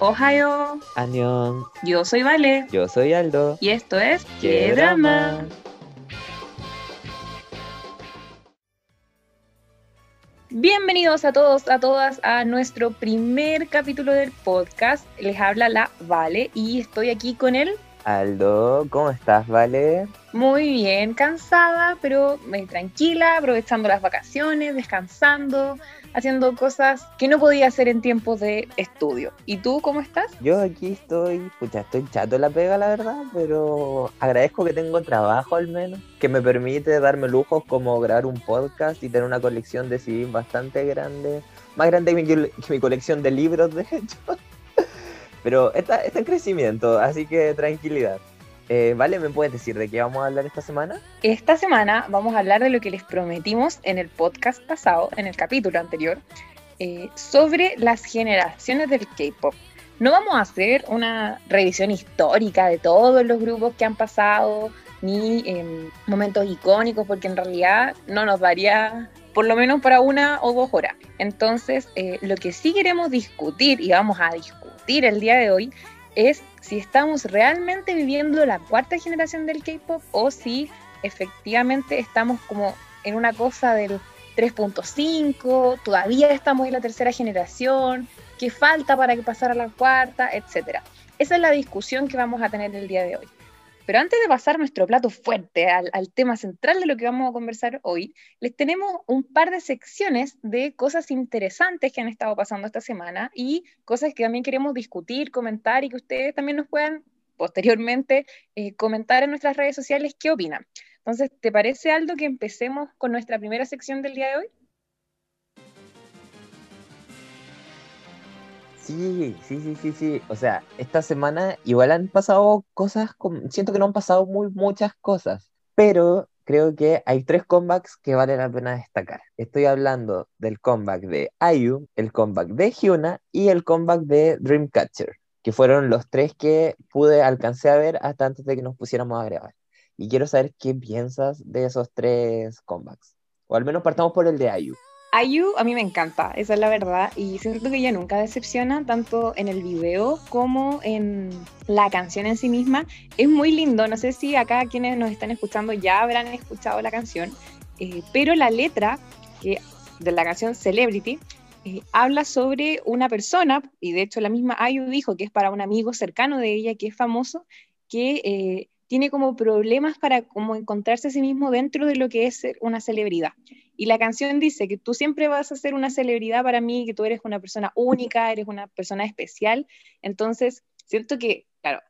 Ohio, Anión, yo soy Vale yo soy Aldo. y esto es ¡Qué drama! Bienvenidos a todos, a todas a nuestro primer capítulo del podcast. Les habla la Vale y estoy aquí con él. Aldo, ¿cómo estás, Vale? Muy bien, cansada, pero eh, tranquila, aprovechando las vacaciones, descansando, haciendo cosas que no podía hacer en tiempos de estudio. ¿Y tú cómo estás? Yo aquí estoy, pucha, estoy chato en la pega, la verdad, pero agradezco que tengo trabajo al menos, que me permite darme lujos como grabar un podcast y tener una colección de CDs bastante grande, más grande que mi, que mi colección de libros, de hecho. Pero está, está en crecimiento, así que tranquilidad. Eh, vale, ¿me puedes decir de qué vamos a hablar esta semana? Esta semana vamos a hablar de lo que les prometimos en el podcast pasado, en el capítulo anterior, eh, sobre las generaciones del K-Pop. No vamos a hacer una revisión histórica de todos los grupos que han pasado, ni em, momentos icónicos, porque en realidad no nos daría por lo menos para una o dos horas. Entonces, eh, lo que sí queremos discutir y vamos a discutir el día de hoy es si estamos realmente viviendo la cuarta generación del K-Pop o si efectivamente estamos como en una cosa del 3.5, todavía estamos en la tercera generación, qué falta para que pasara a la cuarta, etc. Esa es la discusión que vamos a tener el día de hoy. Pero antes de pasar nuestro plato fuerte al, tema central de lo que vamos a conversar hoy, les tenemos un par de secciones de cosas interesantes que han estado pasando esta semana y cosas que también queremos discutir, comentar y que ustedes también nos puedan posteriormente eh, comentar en nuestras redes sociales qué opinan. Entonces, ¿te parece, Aldo, que empecemos con nuestra primera sección del día de hoy? Sí, sí, sí, sí, sí. O sea, esta semana igual han pasado cosas, con... siento que no han pasado muy muchas cosas, pero creo que hay tres comebacks que vale la pena destacar. Estoy hablando del comeback de IU, el comeback de Hyuna y el comeback de Dreamcatcher, que fueron los tres que pude alcancé a ver hasta antes de que nos pusiéramos a grabar. Y quiero saber qué piensas de esos tres comebacks. O al menos partamos por el de IU. IU a mí me encanta, esa es la verdad, y siento que ella nunca decepciona, tanto en el video como en la canción en sí misma. Es muy lindo, no sé si acá quienes nos están escuchando ya habrán escuchado la canción, eh, pero la letra que, de la canción Celebrity eh, habla sobre una persona, y de hecho la misma IU dijo que es para un amigo cercano de ella que es famoso, que... Eh, tiene como problemas para como encontrarse a sí mismo dentro de lo que es ser una celebridad. Y la canción dice que tú siempre vas a ser una celebridad para mí, que tú eres una persona única, eres una persona especial. Entonces, siento que, claro,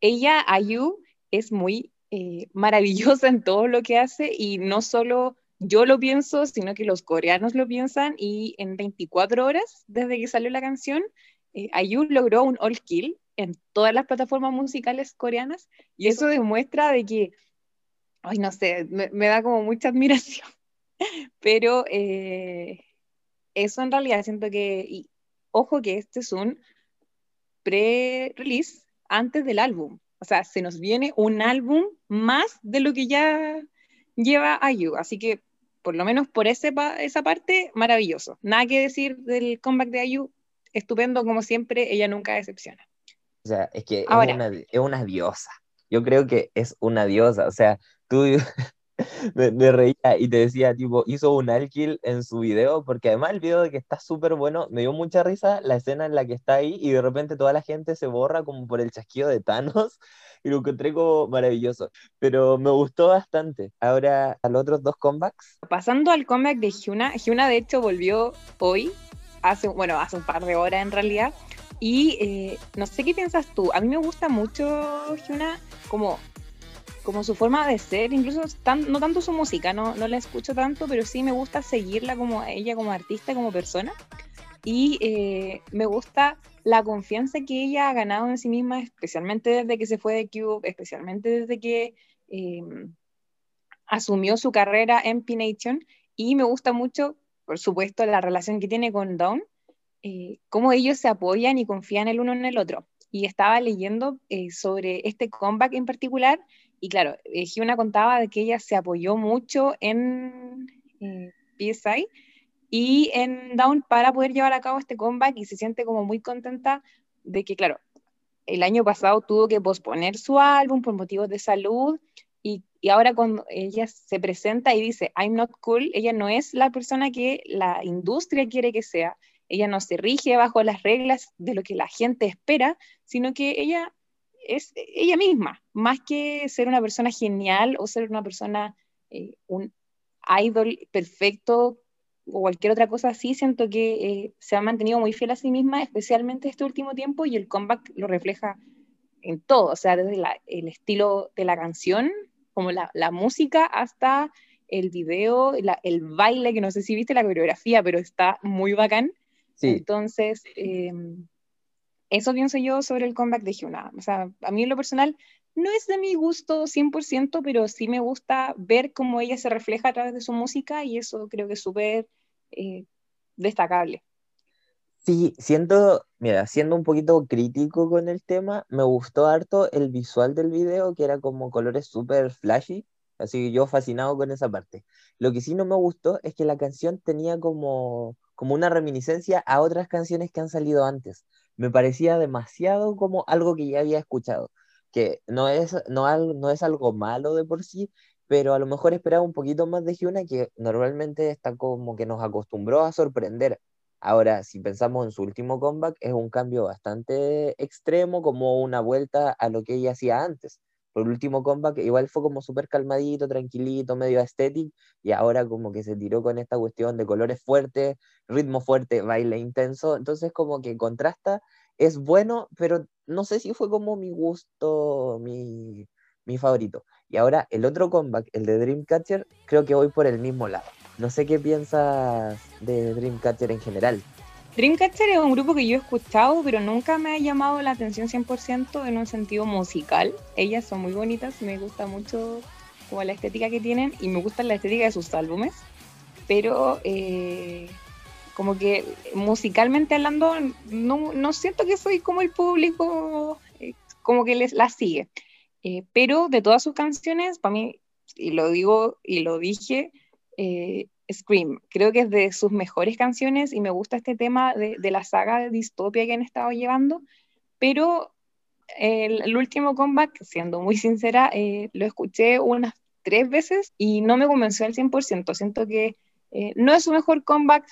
ella, Ayu, es muy eh, maravillosa en todo lo que hace y no solo yo lo pienso, sino que los coreanos lo piensan y en 24 horas desde que salió la canción, eh, Ayu logró un all kill en todas las plataformas musicales coreanas y eso demuestra de que, ay, no sé, me, me da como mucha admiración, pero eh, eso en realidad siento que, y, ojo que este es un pre-release antes del álbum, o sea, se nos viene un álbum más de lo que ya lleva IU, así que por lo menos por ese esa parte, maravilloso. Nada que decir del comeback de IU, estupendo como siempre, ella nunca decepciona. O sea, es que Ahora, es, una, es, una, diosa. Yo creo que es una diosa. O sea, tú me, me, reía y te decía, tipo, hizo un alkill en su video, porque además el video de que está súper bueno, me dio mucha risa la escena en la que está ahí y de repente toda la gente se borra como por el chasquido de Thanos y lo encontré como maravilloso. Pero me gustó bastante. Ahora, a los otros dos comebacks. Pasando al comeback de Hyuna, Hyuna de hecho volvió hoy, hace, bueno, hace un par de horas en realidad y eh, no sé qué piensas tú. A mí me gusta mucho Hyuna como, como su forma de ser, incluso tan, no tanto su música, no, no la escucho tanto, pero sí me gusta seguirla como ella, como artista, como persona. Y eh, me gusta la confianza que ella ha ganado en sí misma, especialmente desde que se fue de Cube, especialmente desde que eh, asumió su carrera en P-Nation. Y me gusta mucho, por supuesto, la relación que tiene con Dawn eh, cómo ellos se apoyan y confían el uno en el otro. Y estaba leyendo eh, sobre este comeback en particular, y claro, eh, Hyuna contaba de que ella se apoyó mucho en PSI y en Down para poder llevar a cabo este comeback y se siente como muy contenta de que, claro, el año pasado tuvo que posponer su álbum por motivos de salud y, ahora cuando ella se presenta y dice, I'm not cool, ella no es la persona que la industria quiere que sea, ella no se rige bajo las reglas de lo que la gente espera, sino que ella es ella misma, más que ser una persona genial o ser una persona, eh, un idol perfecto o cualquier otra cosa así, siento que eh, se ha mantenido muy fiel a sí misma, especialmente este último tiempo, y el comeback lo refleja en todo, o sea, desde el estilo de la canción, como la, la música, hasta el video, el baile, que no sé si viste la coreografía, pero está muy bacán. Entonces, eh, eso pienso yo sobre el comeback de Hyuna. O sea, a mí en lo personal no es de mi gusto 100%, pero sí me gusta ver cómo ella se refleja a través de su música y eso creo que es súper eh, destacable. Sí, siento, mira, siendo un poquito crítico con el tema, me gustó harto el visual del video, que era como colores súper flashy, así que yo fascinado con esa parte. Lo que sí no me gustó es que la canción tenía como, como una reminiscencia a otras canciones que han salido antes. Me parecía demasiado como algo que ya había escuchado, que no es, no, no es algo malo de por sí, pero a lo mejor esperaba un poquito más de Hyuna, que normalmente está como que nos acostumbró a sorprender. Ahora, si pensamos en su último comeback, es un cambio bastante extremo, como una vuelta a lo que ella hacía antes. Por el último comeback, igual fue como súper calmadito, tranquilito, medio estético, y ahora como que se tiró con esta cuestión de colores fuertes, ritmo fuerte, baile intenso, entonces como que contrasta, es bueno, pero no sé si fue como mi gusto, mi, mi favorito. Y ahora el otro comeback, el de Dreamcatcher, creo que voy por el mismo lado. No sé qué piensas de Dreamcatcher en general. Dreamcatcher es un grupo que yo he escuchado, pero nunca me ha llamado la atención 100% en un sentido musical. Ellas son muy bonitas, me gusta mucho como la estética que tienen y me gusta la estética de sus álbumes, pero eh, como que musicalmente hablando no, no, siento que soy como el público eh, como que les la sigue. Eh, pero de todas sus canciones, para mí, y lo digo y lo dije, eh, Scream, creo que es de sus mejores canciones y me gusta este tema de, de la saga de distopia que han estado llevando, pero el, último comeback, siendo muy sincera, eh, lo escuché unas tres veces y no me convenció al 100%. Siento que no es su mejor comeback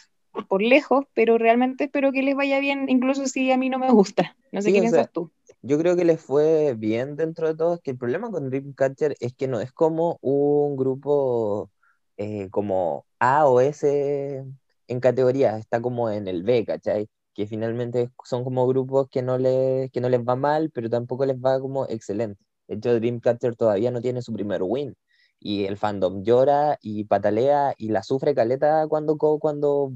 por lejos, pero realmente espero que les vaya bien, incluso si a mí no me gusta. No sé qué piensas tú yo creo que les fue bien dentro de todo. Es que el problema con Dreamcatcher es que no es como un grupo eh, como A o S en categoría, está como en el B, ¿cachai? Que finalmente son como grupos que no, les, que no les va mal, pero tampoco les va como excelente. De hecho, Dreamcatcher todavía no tiene su primer win. Y el fandom llora y patalea y la sufre caleta cuando, cuando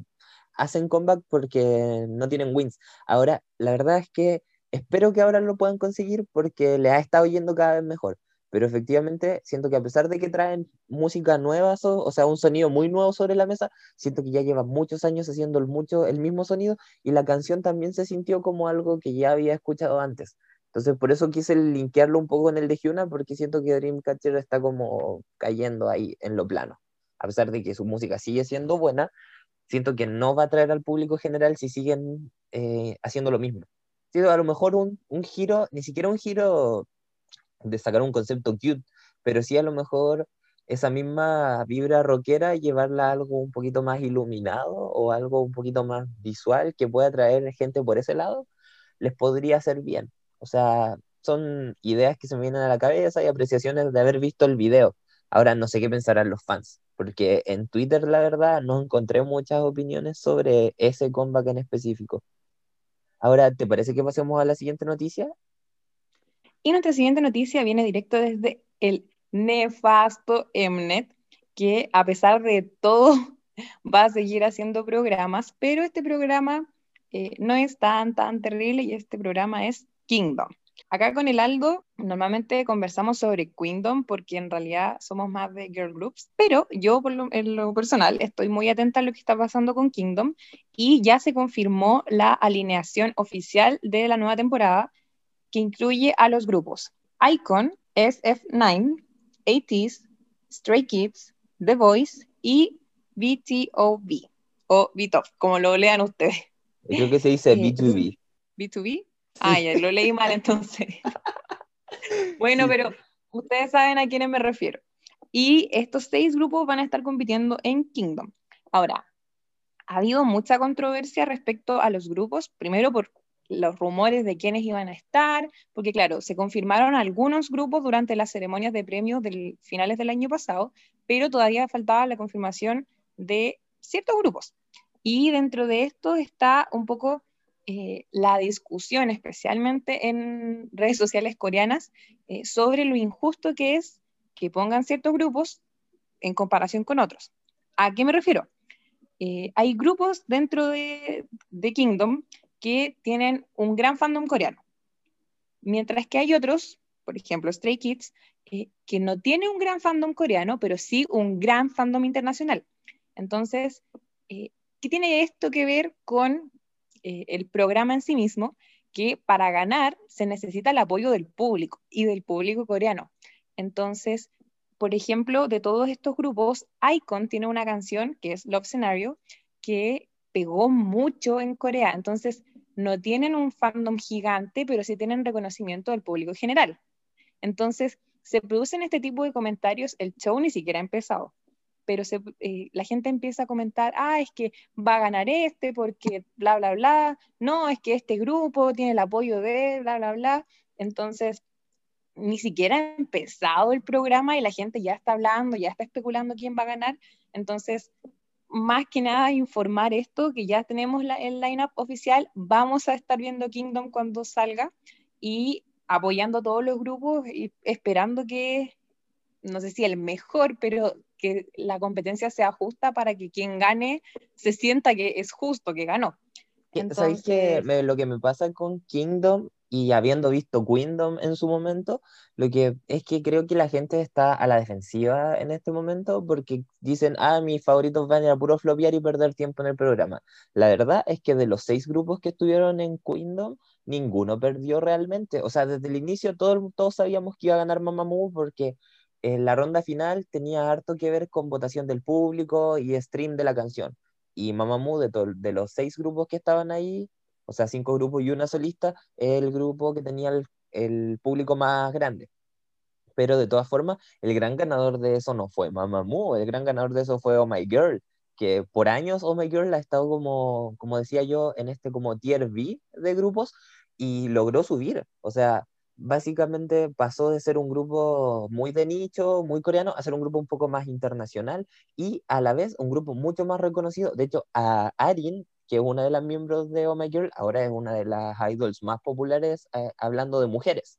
hacen comeback porque no tienen wins. Ahora, la verdad es que espero que ahora lo puedan conseguir porque le ha estado yendo cada vez mejor. Pero efectivamente siento que a pesar de que traen música nueva, o, sea, un sonido muy nuevo sobre la mesa, siento que ya llevan muchos años haciendo el, mucho, el mismo sonido y la canción también se sintió como algo que ya había escuchado antes. Entonces, por eso quise linkearlo un poco en el de Hyuna, porque siento que Dreamcatcher está como cayendo ahí en lo plano. A pesar de que su música sigue siendo buena, siento que no va a traer al público general si siguen eh, haciendo lo mismo a lo mejor un, un giro, ni siquiera un giro de sacar un concepto cute, pero sí a lo mejor esa misma vibra rockera llevarla a algo un poquito más iluminado o algo un poquito más visual que pueda atraer gente por ese lado, les podría hacer bien. O sea, son ideas que se me vienen a la cabeza y apreciaciones de haber visto el video. Ahora no sé qué pensarán los fans, porque en Twitter la verdad no encontré muchas opiniones sobre ese comeback en específico. Ahora, ¿te parece que pasemos a la siguiente noticia? Y nuestra siguiente noticia viene directo desde el nefasto Mnet, que a pesar de todo va a seguir haciendo programas, pero este programa eh, no es tan, terrible y este programa es Kingdom. Acá con el Aldo normalmente conversamos sobre Kingdom porque en realidad somos más de girl groups, pero yo por en lo personal estoy muy atenta a lo que está pasando con Kingdom y ya se confirmó la alineación oficial de la nueva temporada que incluye a los grupos Icon, SF9, ATEEZ, Stray Kids, The Voice y BTOB o BTOB, como lo lean ustedes. Creo que se dice B2B. B2B. Ah, ya lo leí mal entonces. bueno, pero ustedes saben a quiénes me refiero. Y estos seis grupos van a estar compitiendo en Kingdom. Ahora, ha habido mucha controversia respecto a los grupos, primero por los rumores de quiénes iban a estar, porque claro, se confirmaron algunos grupos durante las ceremonias de premios del finales del año pasado, pero todavía faltaba la confirmación de ciertos grupos. Y dentro de esto está un poco eh, la discusión, especialmente en redes sociales coreanas, eh, sobre lo injusto que es que pongan ciertos grupos en comparación con otros. ¿A qué me refiero? Eh, hay grupos dentro de, de Kingdom que tienen un gran fandom coreano, mientras que hay otros, por ejemplo Stray Kids, que no tienen un gran fandom coreano, pero sí un gran fandom internacional. Entonces, ¿qué tiene esto que ver con eh, el programa en sí mismo? Que para ganar se necesita el apoyo del público y del público coreano. Entonces, por ejemplo, de todos estos grupos, Icon tiene una canción que es Love Scenario, que pegó mucho en Corea. Entonces, no tienen un fandom gigante, pero sí tienen reconocimiento del público general. Entonces, se producen este tipo de comentarios, el show ni siquiera ha empezado pero eh, la gente empieza a comentar, ah, es que va a ganar este porque bla, bla, bla, no, es que este grupo tiene el apoyo de bla, bla, bla. Entonces, ni siquiera ha empezado el programa y la gente ya está hablando, ya está especulando quién va a ganar. Entonces, más que nada informar esto, que ya tenemos la, el lineup oficial, vamos a estar viendo Kingdom cuando salga y apoyando a todos los grupos y esperando que, no sé si el mejor, pero que la competencia sea justa para que quien gane se sienta que es justo, que ganó. ¿Sabéis que lo que me pasa con Kingdom y habiendo visto Kingdom en su momento, lo que es que creo que la gente está a la defensiva en este momento porque dicen, ah, mis favoritos van a puro flopear y perder tiempo en el programa. La verdad es que de los seis grupos que estuvieron en Kingdom, ninguno perdió realmente. O sea, desde el inicio todos, todos sabíamos que iba a ganar Mamamoo porque en la ronda final tenía harto que ver con votación del público y stream de la canción. Y Mamamoo, de, de los seis grupos que estaban ahí, o sea, cinco grupos y una solista, es el grupo que tenía el, público más grande. Pero de todas formas, el gran ganador de eso no fue Mamamoo, el gran ganador de eso fue Oh My Girl, que por años Oh My Girl ha estado como, como decía yo, en este como tier B de grupos y logró subir. O sea, básicamente pasó de ser un grupo muy de nicho, muy coreano, a ser un grupo un poco más internacional y a la vez un grupo mucho más reconocido. De hecho, a Arin, que es una de las miembros de Oh My Girl, ahora es una de las idols más populares eh, hablando de mujeres.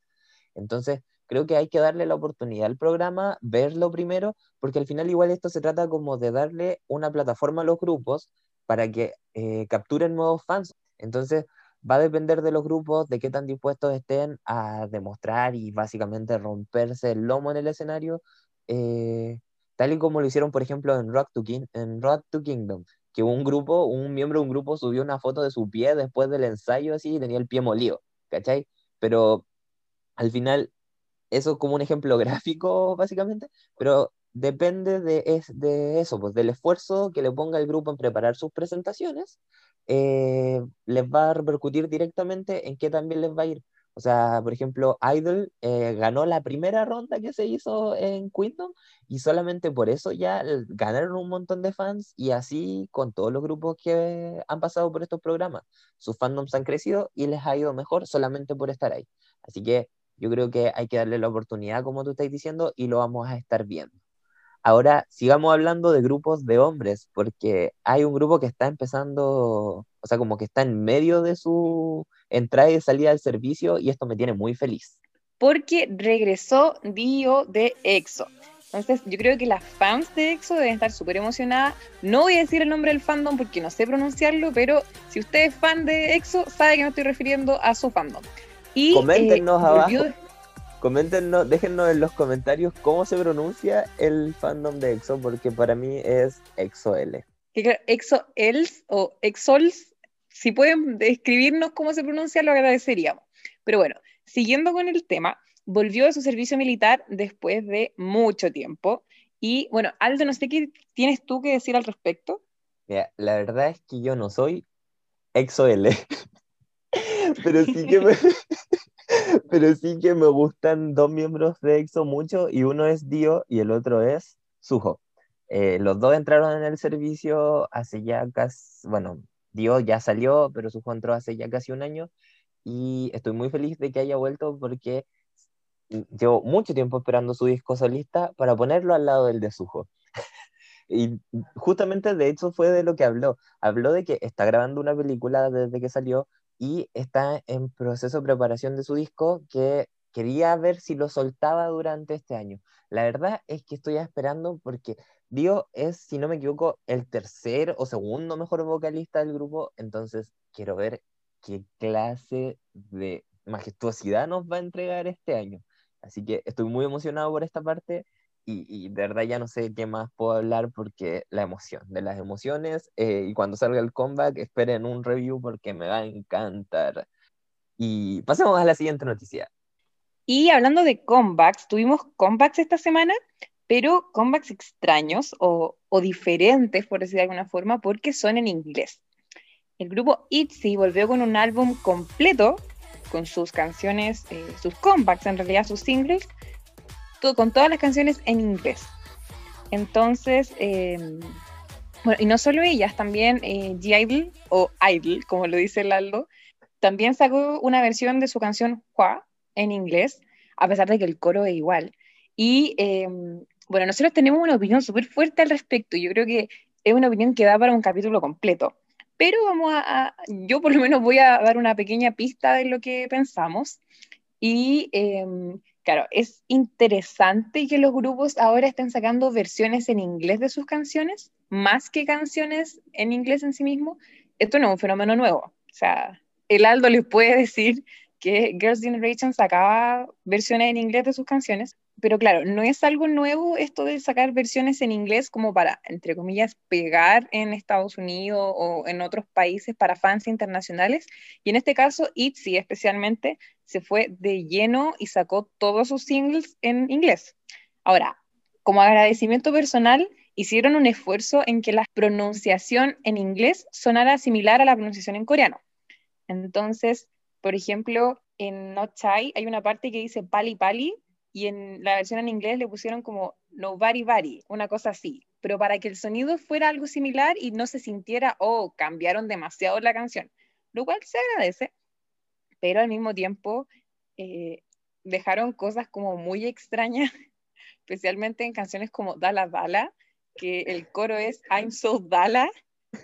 Entonces, creo que hay que darle la oportunidad al programa, verlo primero, porque al final igual esto se trata como de darle una plataforma a los grupos para que eh, capturen nuevos fans. Entonces, va a depender de los grupos, de qué tan dispuestos estén a demostrar y básicamente romperse el lomo en el escenario, eh, tal y como lo hicieron, por ejemplo, en Rock to, King, en Rock to Kingdom, que un grupo, un miembro de un grupo subió una foto de su pie después del ensayo así y tenía el pie molido, ¿cachai? Pero al final, eso es como un ejemplo gráfico, básicamente, pero depende de, de eso, pues del esfuerzo que le ponga el grupo en preparar sus presentaciones eh, les va a repercutir directamente en qué también les va a ir. O sea, por ejemplo, Idol eh, ganó la primera ronda que se hizo en Queendom y solamente por eso ya ganaron un montón de fans y así con todos los grupos que han pasado por estos programas. Sus fandoms han crecido y les ha ido mejor solamente por estar ahí. Así que yo creo que hay que darle la oportunidad, como tú estás diciendo, y lo vamos a estar viendo. Ahora sigamos hablando de grupos de hombres, porque hay un grupo que está empezando, o sea, como que está en medio de su entrada y salida del servicio y esto me tiene muy feliz. Porque regresó Dio de EXO. Entonces, yo creo que las fans de EXO deben estar súper emocionadas. No voy a decir el nombre del fandom porque no sé pronunciarlo, pero si usted es fan de EXO, sabe que me estoy refiriendo a su fandom. Y, Coméntenos eh, abajo. Coméntenos, déjennos en los comentarios cómo se pronuncia el fandom de EXO, porque para mí es EXO-L. EXO-Els o EXOLS, si pueden describirnos cómo se pronuncia, lo agradeceríamos. Pero bueno, siguiendo con el tema, volvió a su servicio militar después de mucho tiempo. Y bueno, Aldo, no sé qué tienes tú que decir al respecto. Mira, la verdad es que yo no soy EXO-L. pero sí que me, pero sí que me gustan dos miembros de EXO mucho y uno es Dio y el otro es Suho. Eh, los dos entraron en el servicio hace ya casi, bueno, Dio ya salió, pero Suho entró hace ya casi un año y estoy muy feliz de que haya vuelto porque llevo mucho tiempo esperando su disco solista para ponerlo al lado del de Suho. y justamente de hecho fue de lo que habló. Habló de que está grabando una película desde que salió y está en proceso de preparación de su disco que quería ver si lo soltaba durante este año. La verdad es que estoy esperando porque Dio es, si no me equivoco, el tercer o segundo mejor vocalista del grupo, entonces quiero ver qué clase de majestuosidad nos va a entregar este año. Así que estoy muy emocionado por esta parte y, de verdad ya no sé qué más puedo hablar porque la emoción, de las emociones, eh, y cuando salga el comeback esperen un review porque me va a encantar. Y pasemos a la siguiente noticia. Y hablando de comebacks, tuvimos comebacks esta semana, pero comebacks extraños o, o diferentes, por decir de alguna forma, porque son en inglés. El grupo ITZY volvió con un álbum completo, con sus canciones, eh, sus comebacks, en realidad sus singles, con todas las canciones en inglés. Entonces, em, bueno, y no solo ellas, también eh, G-Idol, o Idol, como lo dice Laldo, también sacó una versión de su canción Hua en inglés, a pesar de que el coro es igual. Y em, bueno, nosotros tenemos una opinión súper fuerte al respecto. Yo creo que es una opinión que da para un capítulo completo. Pero vamos a, yo por lo menos voy a dar una pequeña pista de lo que pensamos. Y em, claro, es interesante que los grupos ahora estén sacando versiones en inglés de sus canciones, más que canciones en inglés en sí mismo. Esto no es un fenómeno nuevo. O sea, el Aldo les puede decir que Girls' Generation sacaba versiones en inglés de sus canciones, pero claro, no es algo nuevo esto de sacar versiones en inglés como para, entre comillas, pegar en Estados Unidos o en otros países para fans internacionales. Y en este caso, ITZY especialmente se fue de lleno y sacó todos sus singles en inglés. Ahora, como agradecimiento personal, hicieron un esfuerzo en que la pronunciación en inglés sonara similar a la pronunciación en coreano. Entonces, por ejemplo, en No Chai hay una parte que dice pali pali, y en la versión en inglés le pusieron como Nobody Body, una cosa así, pero para que el sonido fuera algo similar y no se sintiera, oh, cambiaron demasiado la canción, lo cual se agradece, pero al mismo tiempo eh, dejaron cosas como muy extrañas, especialmente en canciones como Dala Dala, que el coro es I'm so Dala,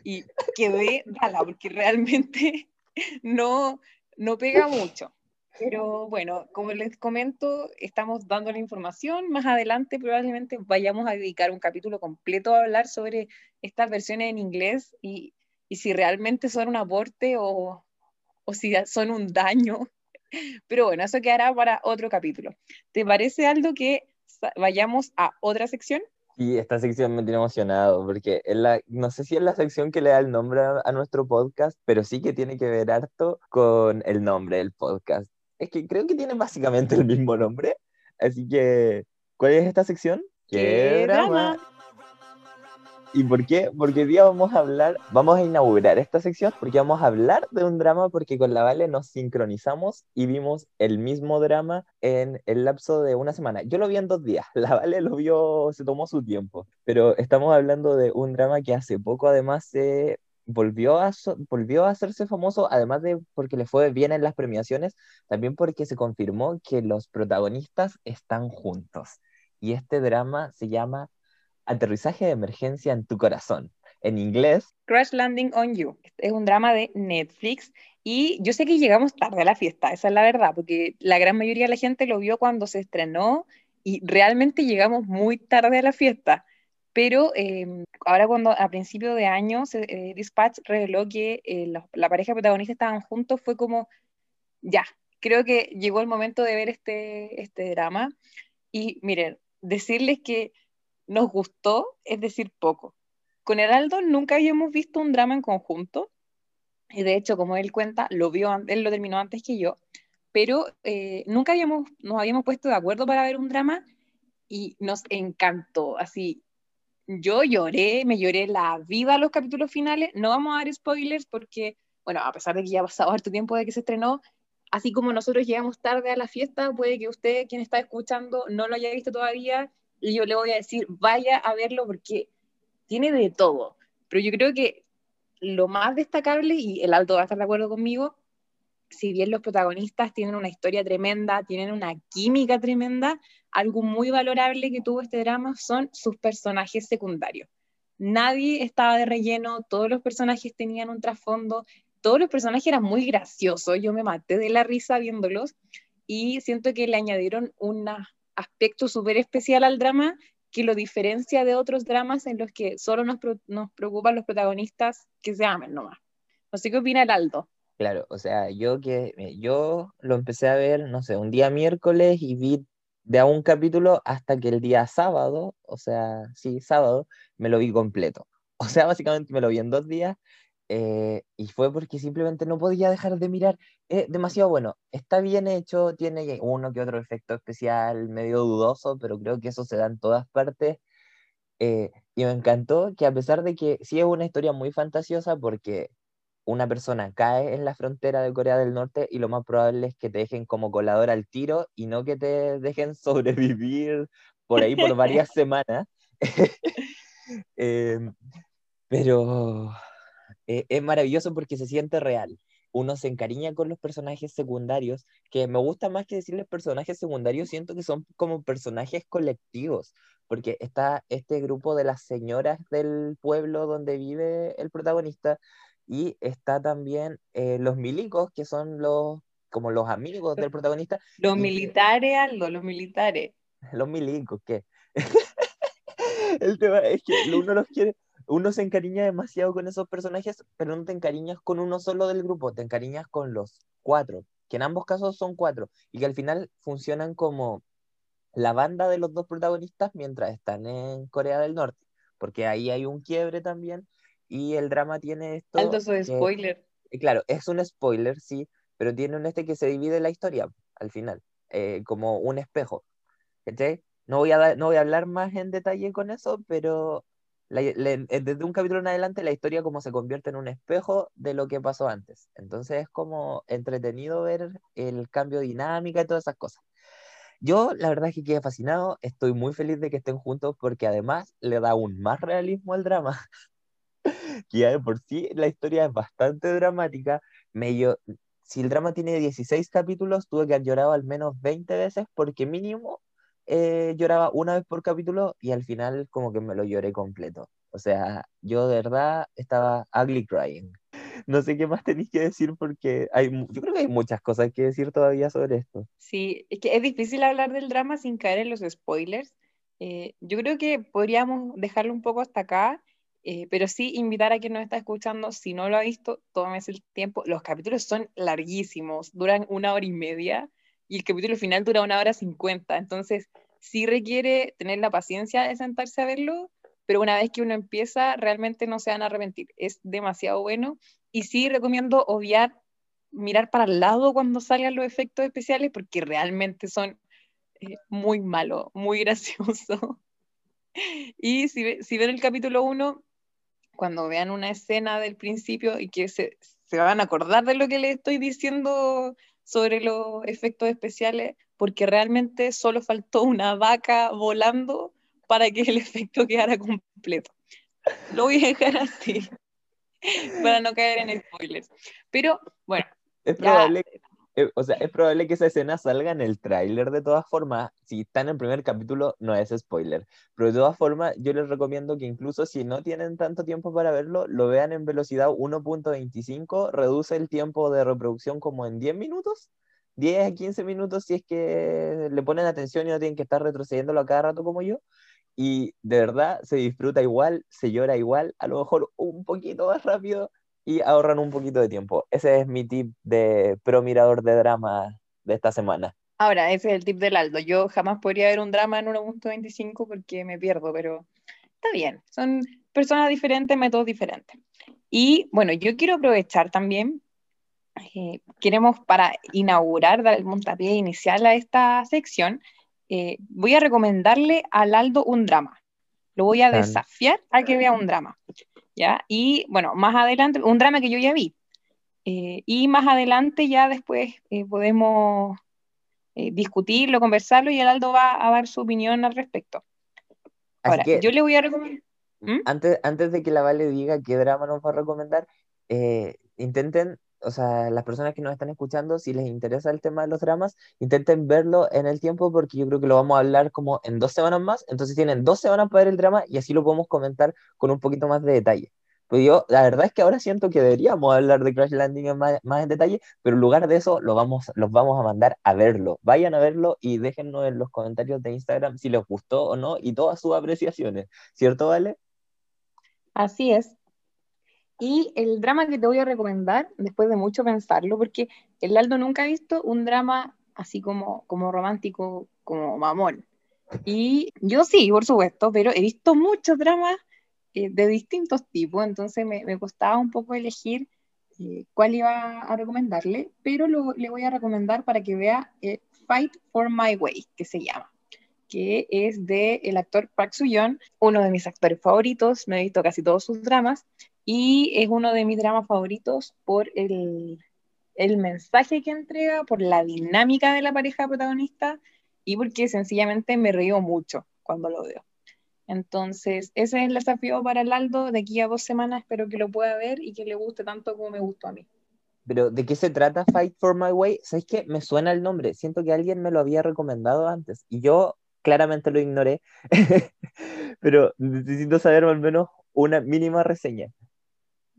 y quedé Dala, porque realmente no, no pega mucho. Pero bueno, como les comento, estamos dando la información. Más adelante probablemente vayamos a dedicar un capítulo completo a hablar sobre estas versiones en inglés y, y si realmente son un aporte o, o si son un daño. Pero bueno, eso quedará para otro capítulo. ¿Te parece, Aldo, que vayamos a otra sección? Y esta sección me tiene emocionado porque es la, no sé si es la sección que le da el nombre a, a, nuestro podcast, pero sí que tiene que ver harto con el nombre del podcast es que creo que tiene básicamente el mismo nombre. Así que, ¿cuál es esta sección? ¡Qué, drama! ¿Y por qué? Porque hoy día vamos a hablar, vamos a inaugurar esta sección porque vamos a hablar de un drama porque con la Vale nos sincronizamos y vimos el mismo drama en el lapso de una semana. Yo lo vi en dos días, la Vale lo vio, se tomó su tiempo, pero estamos hablando de un drama que hace poco además se volvió a, volvió a hacerse famoso, además de porque le fue bien en las premiaciones, también porque se confirmó que los protagonistas están juntos. Y este drama se llama Aterrizaje de emergencia en tu corazón. En inglés, Crash Landing on You. Es un drama de Netflix y yo sé que llegamos tarde a la fiesta, esa es la verdad, porque la gran mayoría de la gente lo vio cuando se estrenó y realmente llegamos muy tarde a la fiesta. Pero em, ahora cuando a principio de año eh, Dispatch reveló que eh, la, pareja protagonista estaban juntos, fue como, ya, creo que llegó el momento de ver este, este drama. Y miren, decirles que nos gustó es decir poco. Con Heraldo nunca habíamos visto un drama en conjunto. Y de hecho, como él cuenta, lo vio, él lo terminó antes que yo, pero eh, nunca habíamos, nos habíamos puesto de acuerdo para ver un drama y nos encantó. Así, yo lloré, me lloré la vida a los capítulos finales. No vamos a dar spoilers porque bueno, a pesar de que ya ha pasado harto tiempo de que se estrenó, así como nosotros llegamos tarde a la fiesta, puede que usted, quien está escuchando, no lo haya visto todavía, y yo le voy a decir, vaya a verlo porque tiene de todo. Pero yo creo que lo más destacable, y el alto va a estar de acuerdo conmigo, si bien los protagonistas tienen una historia tremenda, tienen una química tremenda, algo muy valorable que tuvo este drama son sus personajes secundarios. Nadie estaba de relleno, todos los personajes tenían un trasfondo, todos los personajes eran muy graciosos, yo me maté de la risa viéndolos y siento que le añadieron un aspecto súper especial al drama que lo diferencia de otros dramas en los que solo nos, nos preocupan los protagonistas que se amen nomás. No sé qué opina el Aldo. Claro, o sea, yo que yo lo empecé a ver, no sé, un día miércoles y vi de a un capítulo hasta que el día sábado, o sea, sí, sábado, me lo vi completo. O sea, básicamente me lo vi en dos días eh, y fue porque simplemente no podía dejar de mirar. Es demasiado bueno, está bien hecho, tiene uno que otro efecto especial medio dudoso, pero creo que eso se da en todas partes. Eh, y me encantó que a pesar de que sí es una historia muy fantasiosa porque una persona cae en la frontera de Corea del Norte y lo más probable es que te dejen como colador al tiro y no que te dejen sobrevivir por ahí por varias semanas. Em, pero eh, es maravilloso porque se siente real. Uno se encariña con los personajes secundarios, que me gusta más que decirles personajes secundarios, siento que son como personajes colectivos, porque está este grupo de las señoras del pueblo donde vive el protagonista, y está también eh, los milicos, que son los como los amigos del protagonista. Los militares, Aldo, los militares. Los milicos, ¿qué? El tema es que uno los quiere, uno se encariña demasiado con esos personajes, pero no te encariñas con uno solo del grupo, te encariñas con los cuatro, que en ambos casos son cuatro, y que al final funcionan como la banda de los dos protagonistas mientras están en Corea del Norte, porque ahí hay un quiebre también y el drama tiene esto. Alto su spoiler. claro, es un spoiler, sí, pero tiene un este que se divide la historia al final, eh, como un espejo. No voy, a no voy a hablar más en detalle con eso, pero desde un capítulo en adelante la historia como se convierte en un espejo de lo que pasó antes. Entonces es como entretenido ver el cambio de dinámica y todas esas cosas. Yo la verdad es que quedé fascinado, estoy muy feliz de que estén juntos porque además le da aún más realismo al drama. que ya de por sí la historia es bastante dramática. Medio, si el drama tiene 16 capítulos, tuve que haber llorado al menos 20 veces porque mínimo eh, lloraba una vez por capítulo y al final como que me lo lloré completo. O sea, yo de verdad estaba ugly crying. No sé qué más tenéis que decir porque hay, yo creo que hay muchas cosas que decir todavía sobre esto. Sí, es que es difícil hablar del drama sin caer en los spoilers. Eh, yo creo que podríamos dejarlo un poco hasta acá eh, pero sí invitar a quien nos está escuchando, si no lo ha visto, tómese el tiempo. Los capítulos son larguísimos, duran una hora y media y el capítulo final dura una hora cincuenta. Entonces, sí requiere tener la paciencia de sentarse a verlo, pero una vez que uno empieza, realmente no se van a arrepentir. Es demasiado bueno y sí recomiendo obviar, mirar para el lado cuando salgan los efectos especiales porque realmente son eh, muy malos, muy graciosos. Y si, ven el capítulo 1, cuando vean una escena del principio y que se, se van a acordar de lo que les estoy diciendo sobre los efectos especiales, porque realmente solo faltó una vaca volando para que el efecto quedara completo. Lo voy a dejar así, para no caer en spoilers. Pero bueno. Es probable, eh, o sea, es probable que esa escena salga en el tráiler de todas formas. Si está en el primer capítulo, no es spoiler. Pero de todas formas, yo les recomiendo que incluso si no tienen tanto tiempo para verlo, lo vean en velocidad 1.25, reduce el tiempo de reproducción como en 10 minutos. 10 a 15 minutos si es que le ponen atención y no tienen que estar retrocediéndolo a cada rato como yo. Y de verdad se disfruta igual, se llora igual, a lo mejor un poquito más rápido, y ahorran un poquito de tiempo. Ese es mi tip de pro mirador de drama de esta semana. Ahora, ese es el tip del Aldo. Yo jamás podría ver un drama en 1.25 porque me pierdo, pero está bien. Son personas diferentes, métodos diferentes. Y bueno, yo quiero aprovechar también, eh, queremos para inaugurar, dar el montapié inicial a esta sección, eh, voy a recomendarle al Aldo un drama. Lo voy a desafiar a que vea un drama. ¿Ya? Y bueno, más adelante, un drama que yo ya vi. Eh, y más adelante ya después eh, podemos eh, discutirlo, conversarlo y el Aldo va a dar su opinión al respecto. Ahora, yo le voy a recomendar... ¿Mm? Antes, antes de que la Vale diga qué drama nos va a recomendar, intenten o sea, las personas que nos están escuchando, si les interesa el tema de los dramas, intenten verlo en el tiempo porque yo creo que lo vamos a hablar como en dos semanas más. Entonces tienen dos semanas para ver el drama y así lo podemos comentar con un poquito más de detalle. Pues yo, la verdad es que ahora siento que deberíamos hablar de Crash Landing más, en detalle, pero en lugar de eso lo vamos, los vamos a mandar a verlo. Vayan a verlo y déjennos en los comentarios de Instagram si les gustó o no y todas sus apreciaciones. ¿Cierto, Vale? Así es. Y el drama que te voy a recomendar, después de mucho pensarlo, porque el Aldo nunca ha visto un drama así como, como romántico, como mamón. Y yo sí, por supuesto, pero he visto muchos dramas eh, de distintos tipos, entonces me, me costaba un poco elegir eh, cuál iba a recomendarle, pero le voy a recomendar para que vea eh, Fight for My Way, que se llama que es de el actor Park Soo-yeon, uno de mis actores favoritos, me he visto casi todos sus dramas, y es uno de mis dramas favoritos por el, el mensaje que entrega, por la dinámica de la pareja protagonista y porque sencillamente me río mucho cuando lo veo. Entonces, ese es el desafío para el Aldo. De aquí a dos semanas espero que lo pueda ver y que le guste tanto como me gustó a mí. Pero, ¿de qué se trata Fight for My Way? ¿Sabes qué? Me suena el nombre. Siento que alguien me lo había recomendado antes y yo claramente lo ignoré. Pero necesito saber al menos una mínima reseña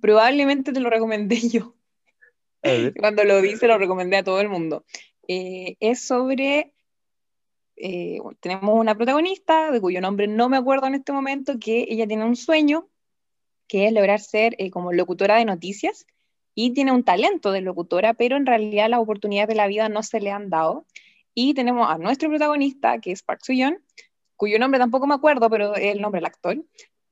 probablemente te lo recomendé yo. Cuando lo vi, se lo recomendé a todo el mundo. Eh, es sobre. Eh, tenemos una protagonista, de cuyo nombre no me acuerdo en este momento, que ella tiene un sueño, que es lograr ser eh, como locutora de noticias, y tiene un talento de locutora, pero en realidad las oportunidades de la vida no se le han dado. Y tenemos a nuestro protagonista, que es Park Soo-yeon, cuyo nombre tampoco me acuerdo, pero es el nombre del actor,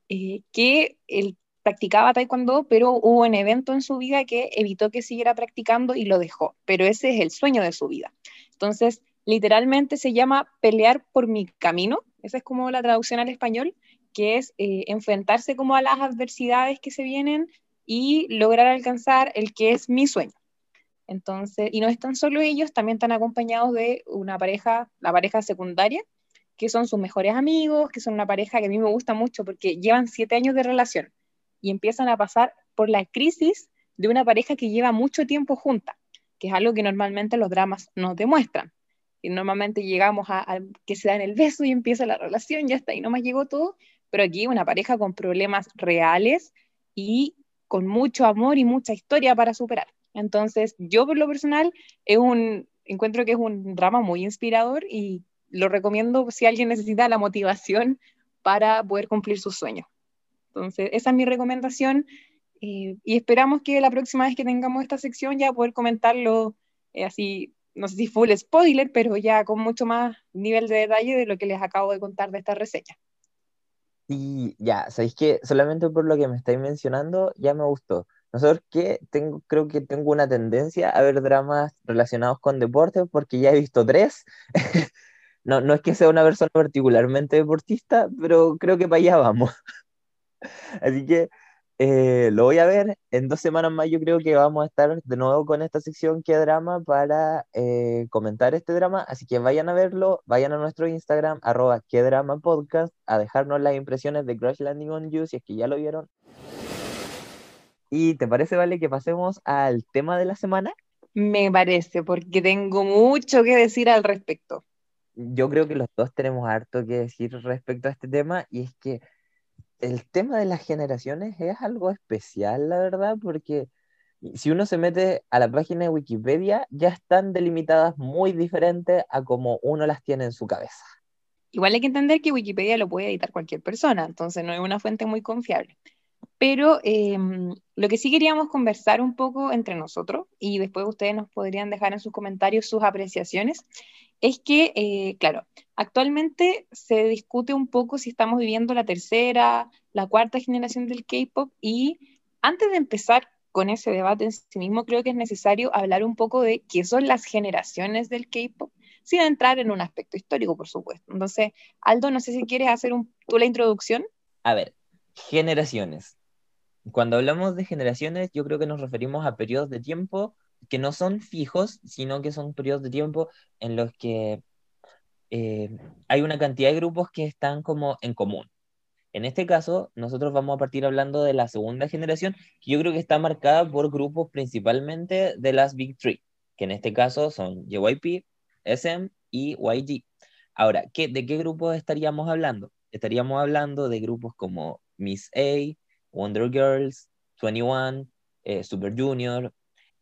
que el practicaba taekwondo, pero hubo un evento en su vida que evitó que siguiera practicando y lo dejó. Pero ese es el sueño de su vida. Entonces, literalmente se llama pelear por mi camino. Esa es como la traducción al español, que es eh, enfrentarse como a las adversidades que se vienen y lograr alcanzar el que es mi sueño. Entonces, y no están solo ellos, también están acompañados de una pareja, la pareja secundaria, que son sus mejores amigos, que son una pareja que a mí me gusta mucho porque llevan siete años de relación y empiezan a pasar por la crisis de una pareja que lleva mucho tiempo junta, que es algo que normalmente los dramas no demuestran. Y normalmente llegamos a, que se dan el beso y empieza la relación, ya está, y no más llegó todo, pero aquí una pareja con problemas reales y con mucho amor y mucha historia para superar. Entonces, yo por lo personal es un, encuentro que es un drama muy inspirador y lo recomiendo si alguien necesita la motivación para poder cumplir sus sueños. Entonces, esa es mi recomendación eh, y esperamos que la próxima vez que tengamos esta sección ya poder comentarlo eh, así, no sé si full spoiler, pero ya con mucho más nivel de detalle de lo que les acabo de contar de esta reseña. Y ya, sabéis que solamente por lo que me estáis mencionando ya me gustó. Nosotros que tengo, creo que tengo una tendencia a ver dramas relacionados con deporte porque ya he visto tres. no, no es que sea una persona particularmente deportista, pero creo que para allá vamos. Así que eh, lo voy a ver. En dos semanas más yo creo que vamos a estar de nuevo con esta sección que drama para eh, comentar este drama. Así que vayan a verlo, vayan a nuestro Instagram, arroba que drama podcast, a dejarnos las impresiones de Crash Landing on You si es que ya lo vieron. ¿Y te parece, Vale, que pasemos al tema de la semana? Me parece, porque tengo mucho que decir al respecto. Yo creo que los dos tenemos harto que decir respecto a este tema y es que el tema de las generaciones es algo especial, la verdad, porque si uno se mete a la página de Wikipedia, ya están delimitadas muy diferentes a como uno las tiene en su cabeza. Igual hay que entender que Wikipedia lo puede editar cualquier persona, entonces no es una fuente muy confiable. Pero em, lo que sí queríamos conversar un poco entre nosotros, y después ustedes nos podrían dejar en sus comentarios sus apreciaciones, es que, eh, claro, actualmente se discute un poco si estamos viviendo la tercera, la cuarta generación del K-Pop y antes de empezar con ese debate en sí mismo, creo que es necesario hablar un poco de qué son las generaciones del K-Pop, sin entrar en un aspecto histórico, por supuesto. Entonces, Aldo, no sé si quieres hacer tú la introducción. A ver, generaciones. Cuando hablamos de generaciones, yo creo que nos referimos a periodos de tiempo que no son fijos, sino que son periodos de tiempo en los que eh, hay una cantidad de grupos que están como en común. En este caso, nosotros vamos a partir hablando de la segunda generación, que yo creo que está marcada por grupos principalmente de las Big Three, que en este caso son JYP, SM y YG. Ahora, ¿qué, ¿de qué grupos estaríamos hablando? Estaríamos hablando de grupos como Miss A, Wonder Girls, 21, eh, Super Junior,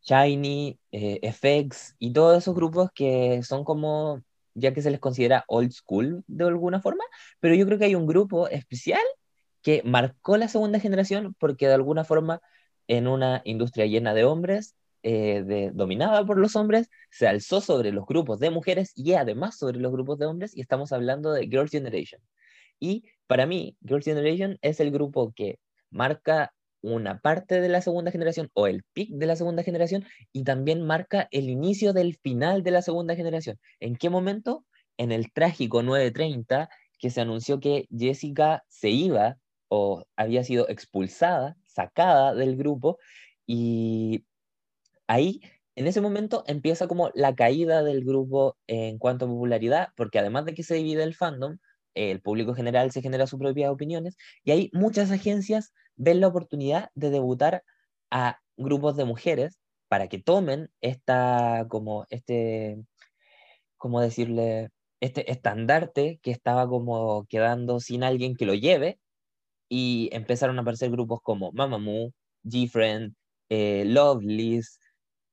Shiny, eh, FX y todos esos grupos que son como, ya que se les considera old school de alguna forma, pero yo creo que hay un grupo especial que marcó la segunda generación porque de alguna forma en una industria llena de hombres, eh, de, dominada por los hombres, se alzó sobre los grupos de mujeres y además sobre los grupos de hombres y estamos hablando de Girls' Generation. Y para mí, Girls' Generation es el grupo que marca una parte de la segunda generación o el pic de la segunda generación y también marca el inicio del final de la segunda generación. ¿En qué momento? En el trágico 930 que se anunció que Jessica se iba o había sido expulsada, sacada del grupo y ahí en ese momento empieza como la caída del grupo en cuanto a popularidad, porque además de que se divide el fandom, el público general se genera sus propias opiniones y hay muchas agencias ven la oportunidad de debutar a grupos de mujeres para que tomen esta, como este, como decirle, este estandarte que estaba como quedando sin alguien que lo lleve y empezaron a aparecer grupos como Mamamoo, G-Friend, eh, Loveless,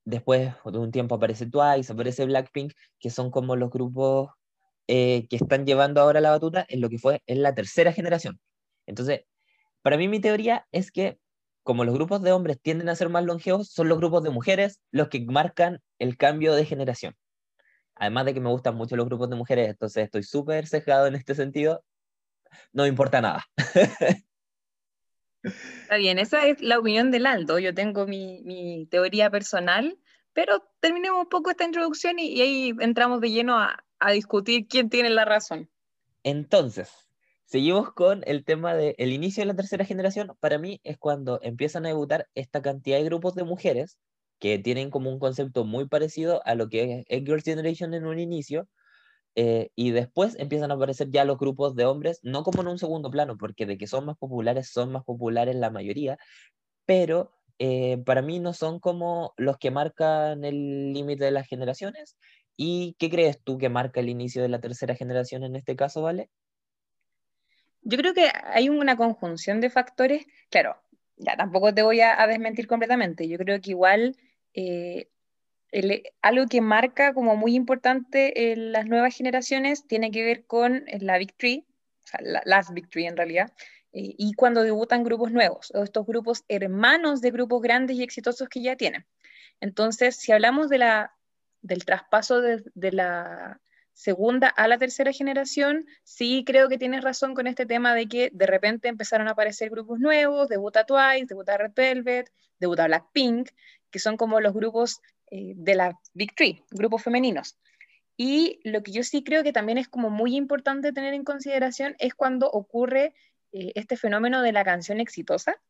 después de un tiempo aparece Twice, aparece Blackpink, que son como los grupos eh, que están llevando ahora la batuta en lo que fue en la tercera generación. Entonces, para mí mi teoría es que como los grupos de hombres tienden a ser más longevos, son los grupos de mujeres los que marcan el cambio de generación. Además de que me gustan mucho los grupos de mujeres, entonces estoy súper cejado en este sentido. No me importa nada. Está bien, esa es la opinión del Aldo. Yo tengo mi, teoría personal, pero terminemos un poco esta introducción y, ahí entramos de lleno a, a discutir quién tiene la razón. Entonces, Seguimos con el tema del el inicio de la tercera generación. Para mí es cuando empiezan a debutar esta cantidad de grupos de mujeres que tienen como un concepto muy parecido a lo que es Girls' Generation en un inicio, eh, y después empiezan a aparecer ya los grupos de hombres, no como en un segundo plano, porque de que son más populares, son más populares la mayoría, pero eh, para mí no son como los que marcan el límite de las generaciones. ¿Y qué crees tú que marca el inicio de la tercera generación en este caso, Vale? Yo creo que hay una conjunción de factores, claro, ya tampoco te voy a, desmentir completamente, yo creo que igual eh, algo que marca como muy importante en las nuevas generaciones tiene que ver con la Victory, o sea, la, las Victory en realidad, eh, y cuando debutan grupos nuevos, o estos grupos hermanos de grupos grandes y exitosos que ya tienen. Entonces, si hablamos de la, del traspaso de la segunda a la tercera generación, sí creo que tienes razón con este tema de que de repente empezaron a aparecer grupos nuevos, debuta Twice, debuta Red Velvet, debuta Blackpink, que son como los grupos eh, de la Big Three, grupos femeninos. Y lo que yo sí creo que también es como muy importante tener en consideración es cuando ocurre eh, este fenómeno de la canción exitosa,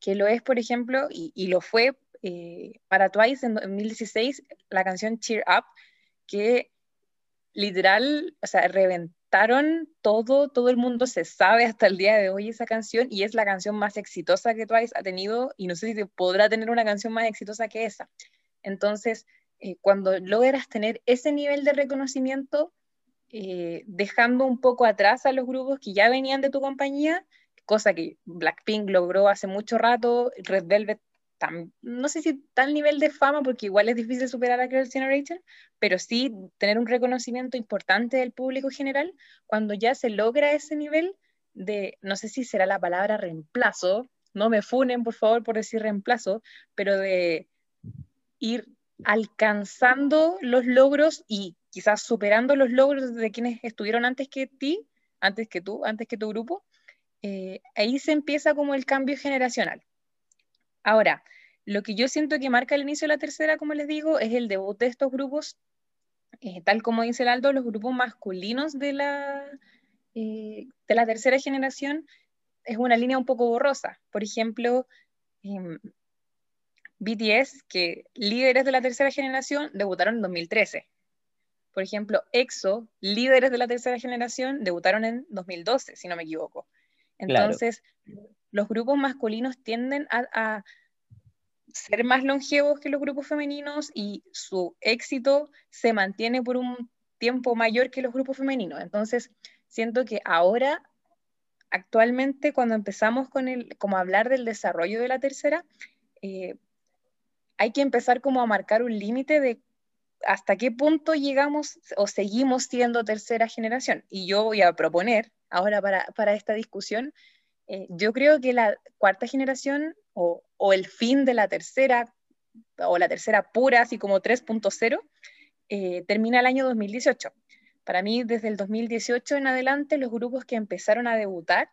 que lo es, por ejemplo, y, lo fue eh, para Twice en 2016, la canción Cheer Up, que literal, o sea, reventaron todo, todo el mundo se sabe hasta el día de hoy esa canción y es la canción más exitosa que Twice ha tenido y no sé si podrá tener una canción más exitosa que esa. Entonces, eh, cuando logras tener ese nivel de reconocimiento, eh, dejando un poco atrás a los grupos que ya venían de tu compañía, cosa que Blackpink logró hace mucho rato, Red Velvet no sé si tal nivel de fama, porque igual es difícil superar a Girls' Generation, pero sí tener un reconocimiento importante del público general cuando ya se logra ese nivel de, no sé si será la palabra reemplazo, no me funen por favor por decir reemplazo, pero de ir alcanzando los logros y quizás superando los logros de quienes estuvieron antes que ti, antes que tú, antes que tu grupo, eh, ahí se empieza como el cambio generacional. Ahora, lo que yo siento que marca el inicio de la tercera, como les digo, es el debut de estos grupos, eh, tal como dice el Aldo, los grupos masculinos de la, eh, de la tercera generación es una línea un poco borrosa. Por ejemplo, em, BTS, que líderes de la tercera generación, debutaron en 2013. Por ejemplo, EXO, líderes de la tercera generación, debutaron en 2012, si no me equivoco. Entonces, los grupos masculinos tienden a, ser más longevos que los grupos femeninos y su éxito se mantiene por un tiempo mayor que los grupos femeninos. Entonces, siento que ahora, actualmente, cuando empezamos con el, como hablar del desarrollo de la tercera, eh, hay que empezar como a marcar un límite de hasta qué punto llegamos o seguimos siendo tercera generación. Y yo voy a proponer ahora para, esta discusión, eh, yo creo que la cuarta generación o, el fin de la tercera o la tercera pura, así como 3.0, eh, termina el año 2018. Para mí, desde el 2018 en adelante, los grupos que empezaron a debutar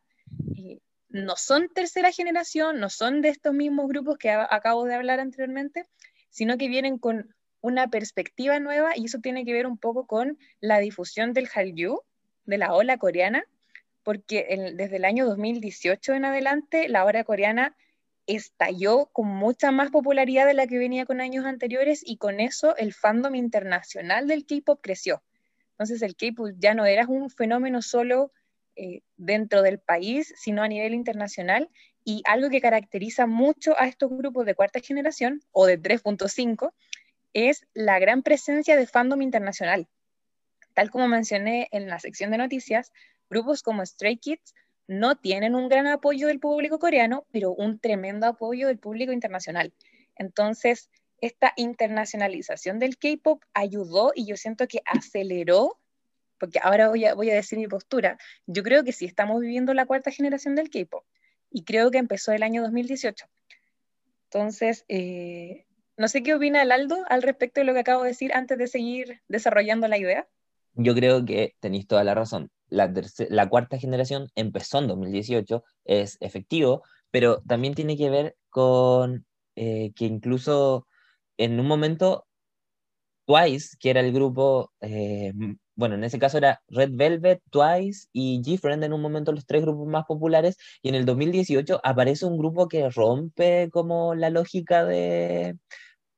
eh, no son tercera generación, no son de estos mismos grupos que acabo de hablar anteriormente, sino que vienen con una perspectiva nueva y eso tiene que ver un poco con la difusión del Hallyu, de la ola coreana, porque desde el año 2018 en adelante la ola coreana estalló con mucha más popularidad de la que venía con años anteriores y con eso el fandom internacional del K-pop creció. Entonces el K-pop ya no era un fenómeno solo eh, dentro del país, sino a nivel internacional y algo que caracteriza mucho a estos grupos de cuarta generación o de 3.5 es la gran presencia de fandom internacional. Tal como mencioné en la sección de noticias, grupos como Stray Kids no tienen un gran apoyo del público coreano, pero un tremendo apoyo del público internacional. Entonces, esta internacionalización del K-Pop ayudó y yo siento que aceleró, porque ahora voy a, voy a decir mi postura, yo creo que sí estamos viviendo la cuarta generación del K-Pop y creo que empezó el año 2018. Entonces, eh, no sé qué opina el Aldo al respecto de lo que acabo de decir antes de seguir desarrollando la idea. Yo creo que tenéis toda la razón. La, la cuarta generación empezó en 2018, es efectivo, pero también tiene que ver con eh, que incluso en un momento Twice, que era el grupo, eh, bueno, en ese caso era Red Velvet, Twice y G-Friend en un momento los tres grupos más populares, y en el 2018 aparece un grupo que rompe como la lógica de,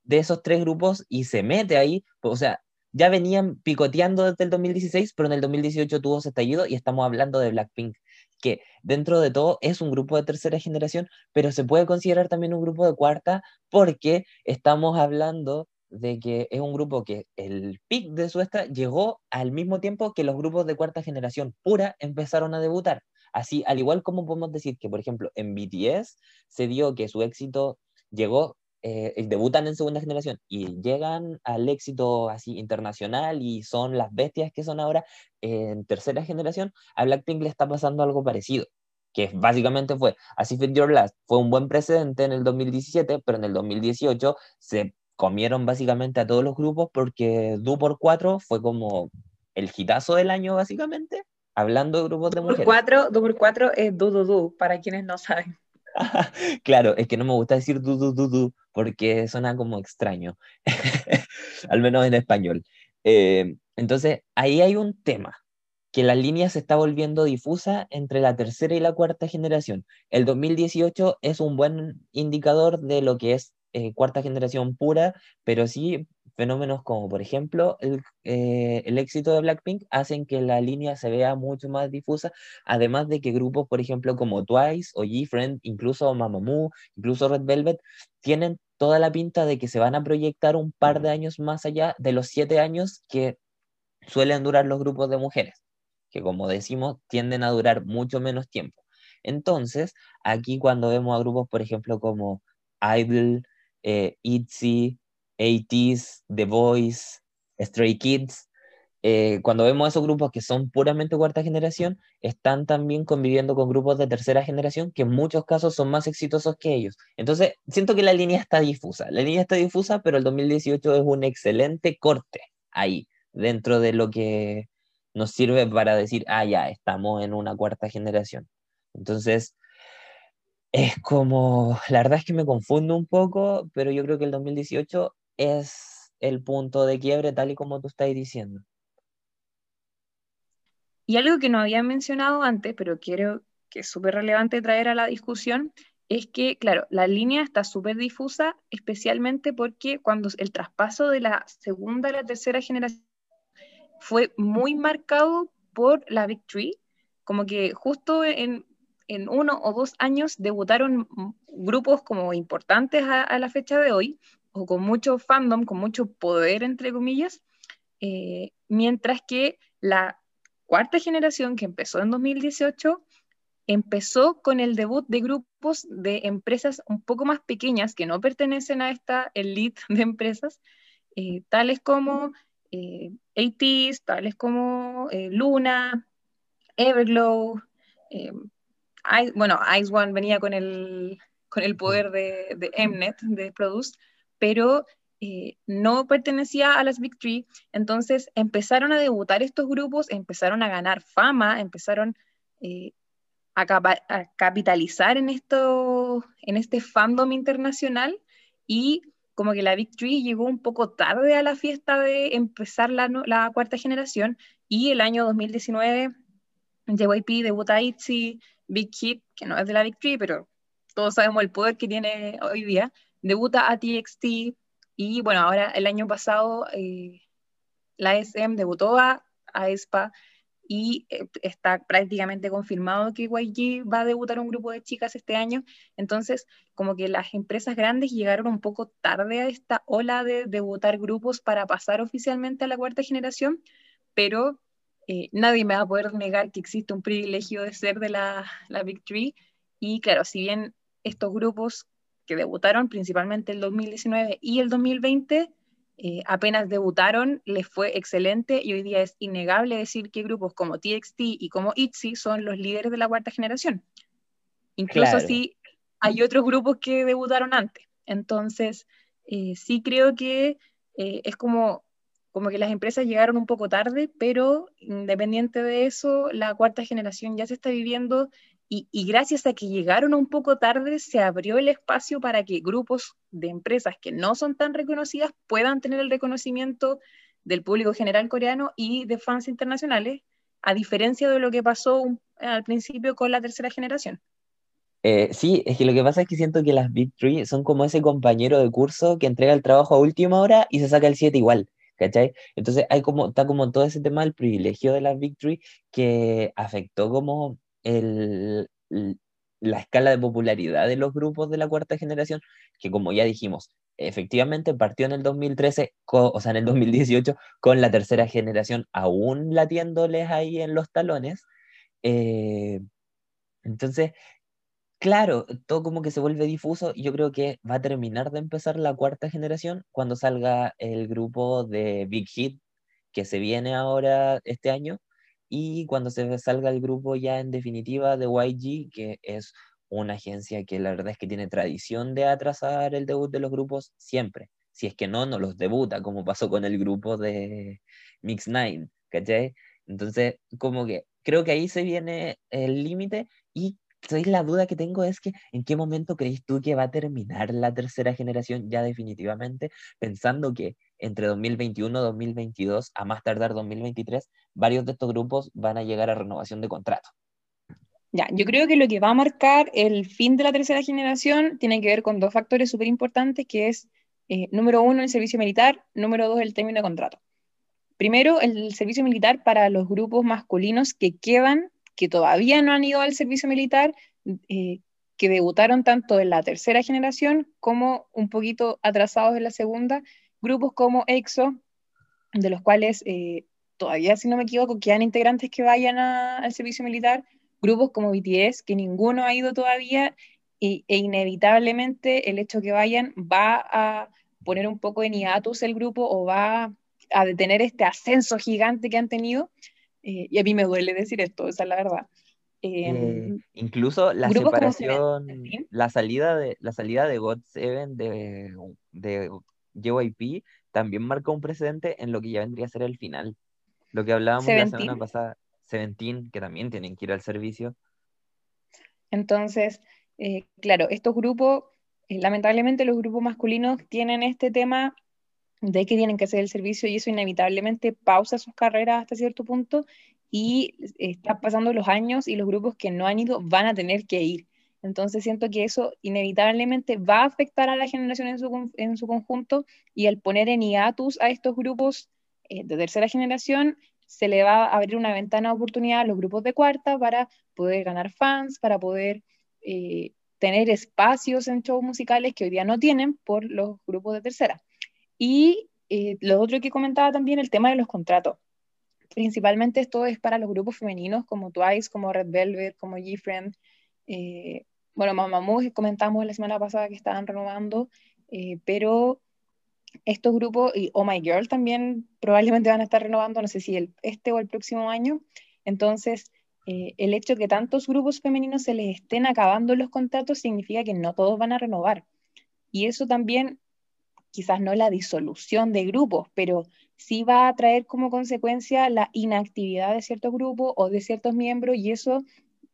de esos tres grupos y se mete ahí, o sea, ya venían picoteando desde el 2016, pero en el 2018 tuvo ese estallido y estamos hablando de Blackpink, que dentro de todo es un grupo de tercera generación, pero se puede considerar también un grupo de cuarta porque estamos hablando de que es un grupo que el pic de su esta llegó al mismo tiempo que los grupos de cuarta generación pura empezaron a debutar. Así, al igual como podemos decir que, por ejemplo, en BTS se dio que su éxito llegó, eh, debutan en segunda generación y llegan al éxito así internacional y son las bestias que son ahora en tercera generación, a Blackpink le está pasando algo parecido que básicamente fue Así Fit Your Last, fue un buen precedente en el 2017, pero en el 2018 se comieron básicamente a todos los grupos porque Du por 4 fue como el hitazo del año básicamente, hablando de grupos de mujeres. 4, Du por 4 es Du Du Du, para quienes no saben. claro, es que no me gusta decir Du porque suena como extraño, al menos en español. Eh, entonces, ahí hay un tema, que la línea se está volviendo difusa entre la tercera y la cuarta generación. El 2018 es un buen indicador de lo que es eh, cuarta generación pura, pero sí fenómenos como, por ejemplo, el, eh, el, éxito de Blackpink hacen que la línea se vea mucho más difusa, además de que grupos, por ejemplo, como Twice o G-Friend, incluso Mamamoo, incluso Red Velvet, tienen toda la pinta de que se van a proyectar un par de años más allá de los siete años que suelen durar los grupos de mujeres, que como decimos, tienden a durar mucho menos tiempo. Entonces, aquí cuando vemos a grupos, por ejemplo, como Idol, eh, ITZY, ATEEZ, The Voice, Stray Kids, eh, cuando vemos esos grupos que son puramente cuarta generación, están también conviviendo con grupos de tercera generación que en muchos casos son más exitosos que ellos. Entonces, siento que la línea está difusa. La línea está difusa, pero el 2018 es un excelente corte ahí, dentro de lo que nos sirve para decir, ah, ya, estamos en una cuarta generación. Entonces, es como, la verdad es que me confundo un poco, pero yo creo que el 2018 es el punto de quiebre tal y como tú estás diciendo. Y algo que no había mencionado antes, pero quiero que es súper relevante traer a la discusión, es que, claro, la línea está súper difusa, especialmente porque cuando el traspaso de la segunda a la tercera generación fue muy marcado por la Big Tree, como que justo en, uno o dos años debutaron grupos como importantes a, la fecha de hoy, o con mucho fandom, con mucho poder, entre comillas, eh, mientras que la cuarta generación, que empezó en 2018, empezó con el debut de grupos de empresas un poco más pequeñas que no pertenecen a esta elite de empresas, eh, tales como eh, ATs, tales como eh, Luna, Everglow, eh, bueno, Ice One venía con el, con el poder de, de Mnet, de Produce, pero no pertenecía a las Big Three, entonces empezaron a debutar estos grupos, empezaron a ganar fama, empezaron a, capitalizar en, esto, en este fandom internacional. Y como que la Big Tree llegó un poco tarde a la fiesta de empezar la, la cuarta generación y el año 2019 JYP debuta ITZY, Big Hit, que no es de la Big Tree, pero todos sabemos el poder que tiene hoy día, debuta a TXT y bueno, ahora el año pasado eh, la SM debutó a, a ESPA y eh, está prácticamente confirmado que YG va a debutar un grupo de chicas este año. Entonces, como que las empresas grandes llegaron un poco tarde a esta ola de debutar grupos para pasar oficialmente a la cuarta generación, pero eh, nadie me va a poder negar que existe un privilegio de ser de la, la Big Three. Y claro, si bien estos grupos que debutaron principalmente el 2019 y el 2020, eh, apenas debutaron, les fue excelente y hoy día es innegable decir que grupos como TXT y como ITZY son los líderes de la cuarta generación. Incluso si hay otros grupos que debutaron antes. Entonces, eh, sí creo que eh, es como, como que las empresas llegaron un poco tarde, pero independiente de eso, la cuarta generación ya se está viviendo y, gracias a que llegaron un poco tarde, se abrió el espacio para que grupos de empresas que no son tan reconocidas puedan tener el reconocimiento del público general coreano y de fans internacionales, a diferencia de lo que pasó al principio con la tercera generación. Eh, sí, es que lo que pasa es que siento que las Big Three son como ese compañero de curso que entrega el trabajo a última hora y se saca el 7 igual. ¿Cachai? Entonces hay como, está como todo ese tema del privilegio de las Big Three que afectó como el, la escala de popularidad de los grupos de la cuarta generación, que como ya dijimos, efectivamente partió en el 2013, o sea, en el 2018, con la tercera generación aún latiéndoles ahí en los talones. Eh, entonces, claro, todo como que se vuelve difuso yo creo que va a terminar de empezar la cuarta generación cuando salga el grupo de Big Hit que se viene ahora este año y cuando se salga el grupo ya en definitiva de YG, que es una agencia que la verdad es que tiene tradición de atrasar el debut de los grupos siempre. Si es que no, no los debuta, como pasó con el grupo de Mix Nine, ¿cachai? Entonces, como que creo que ahí se viene el límite y la duda que tengo es que en qué momento crees tú que va a terminar la tercera generación ya definitivamente, pensando que entre 2021 2022 a más tardar 2023, varios de estos grupos van a llegar a renovación de contrato. Ya, yo creo que lo que va a marcar el fin de la tercera generación tiene que ver con dos factores súper importantes, que es, eh, número uno, el servicio militar, número dos, el término de contrato. Primero, el servicio militar para los grupos masculinos que quedan, que todavía no han ido al servicio militar, eh, que debutaron tanto en la tercera generación como un poquito atrasados en la segunda, grupos como EXO, de los cuales eh, todavía, si no me equivoco, quedan integrantes que vayan al servicio militar, grupos como BTS, que ninguno ha ido todavía, e inevitablemente el hecho que vayan va a poner un poco en hiatus el grupo o va a detener este ascenso gigante que han tenido. Eh, y a mí me duele decir esto, esa es la verdad. Em, eh, incluso la separación, la salida de la salida de God Seven de, de JYP también marcó un precedente en lo que ya vendría a ser el final. Lo que hablábamos la semana pasada, Seventeen, que también tienen que ir al servicio. Entonces, eh, claro, estos grupos, eh, lamentablemente los grupos masculinos tienen este tema de que tienen que hacer el servicio y eso inevitablemente pausa sus carreras hasta cierto punto y están pasando los años y los grupos que no han ido van a tener que ir. Entonces siento que eso inevitablemente va a afectar a la generación en su, en su conjunto y al poner en hiatus a estos grupos eh, de tercera generación, se le va a abrir una ventana de oportunidad a los grupos de cuarta para poder ganar fans, para poder eh, tener espacios en shows musicales que hoy día no tienen por los grupos de tercera. Y eh, lo otro que comentaba también, el tema de los contratos. Principalmente esto es para los grupos femeninos como Twice, como Red Velvet, como G-Friend. Eh, bueno, Mamamoo comentamos la semana pasada que estaban renovando, eh, pero estos grupos, y Oh My Girl también probablemente van a estar renovando, no sé si el, este o el próximo año. Entonces, eh, el hecho de que tantos grupos femeninos se les estén acabando los contratos significa que no todos van a renovar. Y eso también, quizás no la disolución de grupos, pero sí va a traer como consecuencia la inactividad de ciertos grupos o de ciertos miembros y eso,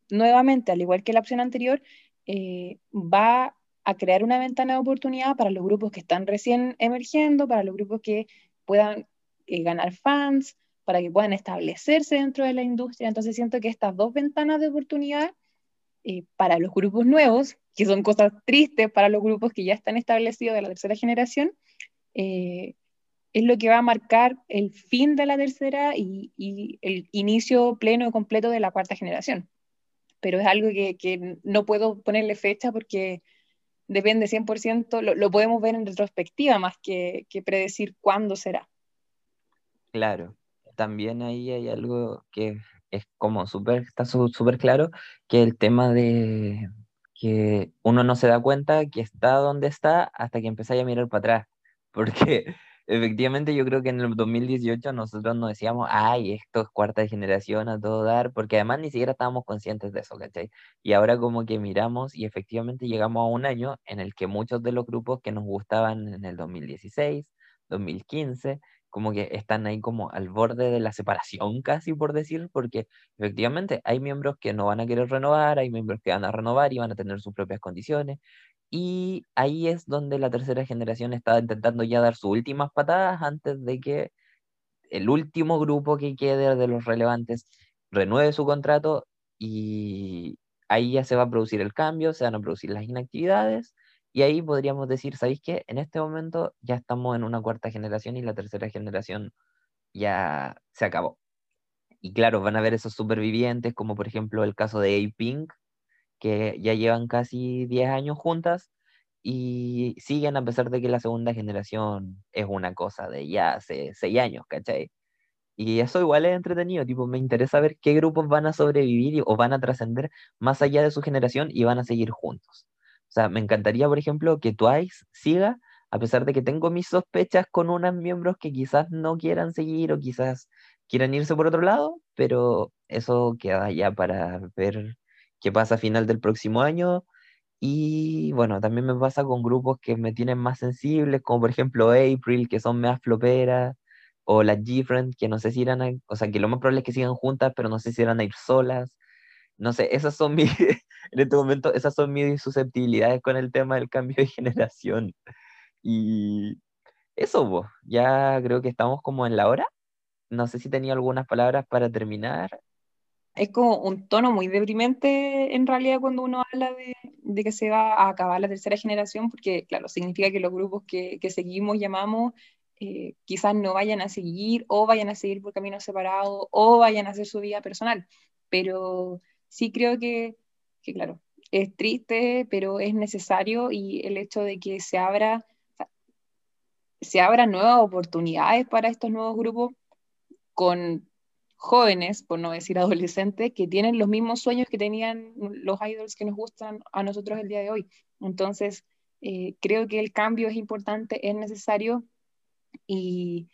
nuevamente, al igual que la opción anterior, eh, va a crear una ventana de oportunidad para los grupos que están recién emergiendo, para los grupos que puedan eh, ganar fans, para que puedan establecerse dentro de la industria. Entonces siento que estas dos ventanas de oportunidad eh, para los grupos nuevos, que son cosas tristes para los grupos que ya están establecidos de la tercera generación, es lo que va a marcar el fin de la tercera y, el inicio pleno y completo de la cuarta generación. Pero es algo que, no puedo ponerle fecha porque depende 100%, lo, lo podemos ver en retrospectiva más que, que predecir cuándo será. Claro, también ahí hay algo que es como súper, está súper claro, que el tema de que uno no se da cuenta que está donde está hasta que empezáis a mirar para atrás. Porque efectivamente yo creo que en el 2018 nosotros nos decíamos, ay, esto es cuarta generación a todo dar, porque además ni siquiera estábamos conscientes de eso, ¿cachai? Y ahora como que miramos y efectivamente llegamos a un año en el que muchos de los grupos que nos gustaban en el 2016, 2015, como que están ahí como al borde de la separación casi por decir, porque efectivamente hay miembros que no van a querer renovar, hay miembros que van a renovar y van a tener sus propias condiciones, y ahí es donde la tercera generación está intentando ya dar sus últimas patadas antes de que el último grupo que quede de los relevantes renueve su contrato y ahí ya se va a producir el cambio, se van a producir las inactividades y ahí podríamos decir, ¿sabéis qué? En este momento ya estamos en una cuarta generación y la tercera generación ya se acabó. Y claro, van a haber esos supervivientes, como por ejemplo el caso de A-Pink, que ya llevan casi 10 años juntas y siguen a pesar de que la segunda generación es una cosa de ya hace 6 años, ¿cachai? Y eso igual es entretenido, tipo, me interesa ver qué grupos van a sobrevivir o van a trascender más allá de su generación y van a seguir juntos. O sea, me encantaría, por ejemplo, que Twice siga, a pesar de que tengo mis sospechas con unos miembros que quizás no quieran seguir o quizás quieran irse por otro lado, pero eso queda ya para ver qué pasa a final del próximo año. Y bueno, también me pasa con grupos que me tienen más sensibles, como por ejemplo April, que son más floperas, o las G-Friend, que no sé si irán a, o sea, que lo más probable es que sigan juntas, pero no sé si irán a ir solas no sé, esas son mis, en este momento, esas son mis susceptibilidades con el tema del cambio de generación. Y eso, ya creo que estamos como en la hora. No sé si tenía algunas palabras para terminar. Es como un tono muy deprimente en realidad cuando uno habla de, que se va a acabar la tercera generación, porque claro, significa que los grupos que, seguimos, llamamos, eh, quizás no vayan a seguir o vayan a seguir por caminos separados o vayan a hacer su vida personal. Pero sí creo que, claro, es triste, pero es necesario y el hecho de que se abra, se abran nuevas oportunidades para estos nuevos grupos con jóvenes, por no decir adolescentes, que tienen los mismos sueños que tenían los idols que nos gustan a nosotros el día de hoy. Entonces, eh, creo que el cambio es importante, es necesario y,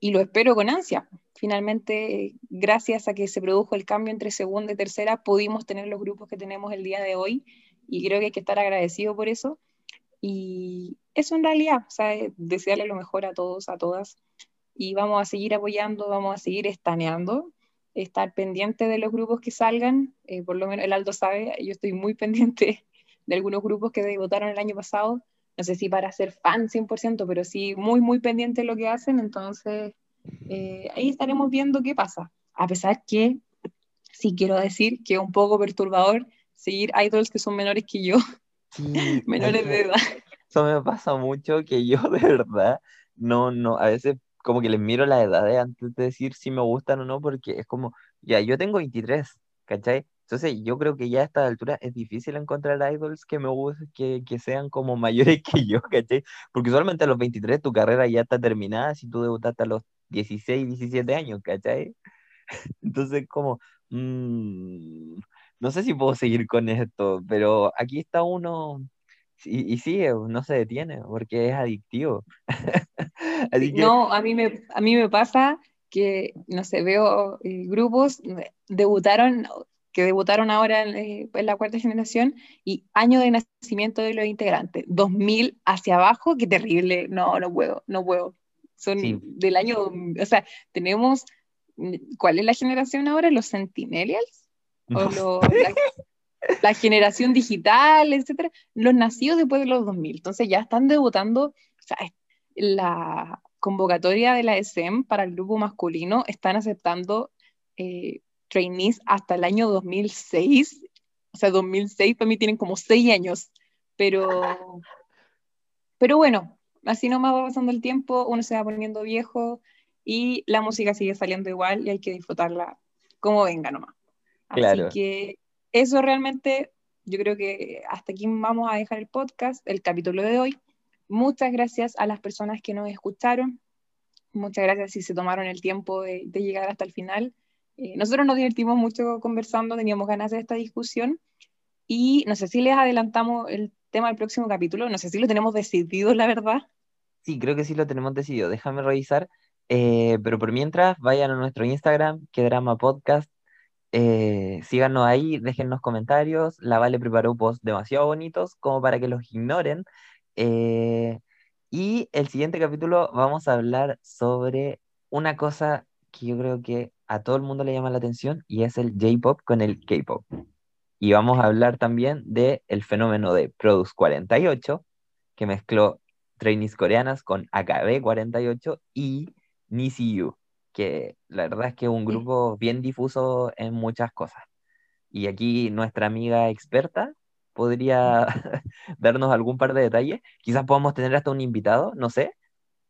y lo espero con ansia finalmente, gracias a que se produjo el cambio entre segunda y tercera, pudimos tener los grupos que tenemos el día de hoy y creo que hay que estar agradecido por eso. Y eso en realidad, o sea, desearle lo mejor a todos, a todas. Y vamos a seguir apoyando, vamos a seguir estaneando, estar pendiente de los grupos que salgan. Eh, por lo menos el Aldo sabe, yo estoy muy pendiente de algunos grupos que votaron el año pasado. No sé si para ser fan 100%, pero sí muy, muy pendiente de lo que hacen. Entonces, eh, ahí estaremos viendo qué pasa. a pesar que sí quiero decir que es un poco perturbador seguir idols que son menores que yo, menores de edad. Eso me pasa mucho que yo de verdad no, no, a veces como que les miro la edad antes de decir si me gustan o no, porque es como, ya, yo tengo 23, ¿cachai? Entonces yo creo que ya a esta altura es difícil encontrar idols que me gusten, que, que sean como mayores que yo, ¿cachai? Porque usualmente a los 23 tu carrera ya está terminada si tú debutaste a los 16, 17 años, ¿cachai? Entonces como, mmm, no sé si puedo seguir con esto, pero aquí está uno y, y sigue, no se detiene porque es adictivo. No, a mí, me, a mí me pasa que, no sé, veo eh, grupos, debutaron, que debutaron ahora en, la cuarta generación y año de nacimiento de los integrantes, 2000 hacia abajo, qué terrible, no, no puedo, no puedo. Son del año, o sea, tenemos, ¿cuál es la generación ahora? ¿Los? ¿O la, generación digital, etcétera? Los nacidos después de los 2000, entonces ya están debutando, o sea, la convocatoria de la SM para el grupo masculino están aceptando eh, trainees hasta el año 2006. O sea, 2006 para mí tienen como seis años. Pero, pero bueno, así nomás va pasando el tiempo, uno se va poniendo viejo y la música sigue saliendo igual y hay que disfrutarla como venga nomás. Así que eso realmente, yo creo que hasta aquí vamos a dejar el podcast, el capítulo de hoy. Muchas gracias a las personas que nos escucharon. Muchas gracias si se tomaron el tiempo de, llegar hasta el final. Eh, nosotros nos divertimos mucho conversando, teníamos ganas de esta discusión y no sé si les adelantamos el tema del próximo capítulo, no sé si lo tenemos decidido, la verdad. Sí, creo que sí lo tenemos decidido. Déjame revisar. Eh, pero por mientras, vayan a nuestro Instagram, que drama podcast. Eh, síganos ahí, déjennos comentarios. La Vale preparó posts demasiado bonitos como para que los ignoren. Eh, y el siguiente capítulo vamos a hablar sobre una cosa que yo creo que a todo el mundo le llama la atención y es el J-Pop con el K-Pop. Y vamos a hablar también del el fenómeno de Produce 48, que mezcló trainees coreanas con AKB 48 y NCU, que la verdad es que es un grupo bien difuso en muchas cosas. Y aquí nuestra amiga experta podría darnos algún par de detalles. Quizás podamos tener hasta un invitado, no sé.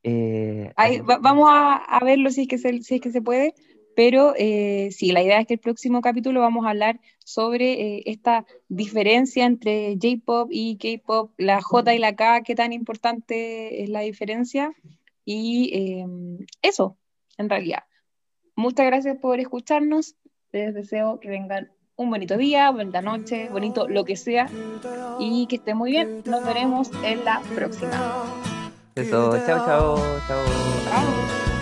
Eh, vamos a, verlo si es que se, si es que se puede, pero eh, sí, la idea es que el próximo capítulo vamos a hablar sobre eh, esta diferencia entre J-Pop y K-Pop, la J y la K, qué tan importante es la diferencia. Y em, eso, en realidad. Muchas gracias por escucharnos. Les deseo que vengan un bonito día, bonita noche, bonito lo que sea y que esté muy bien. Nos veremos en la próxima. Eso, chao, chao, chao. Chao.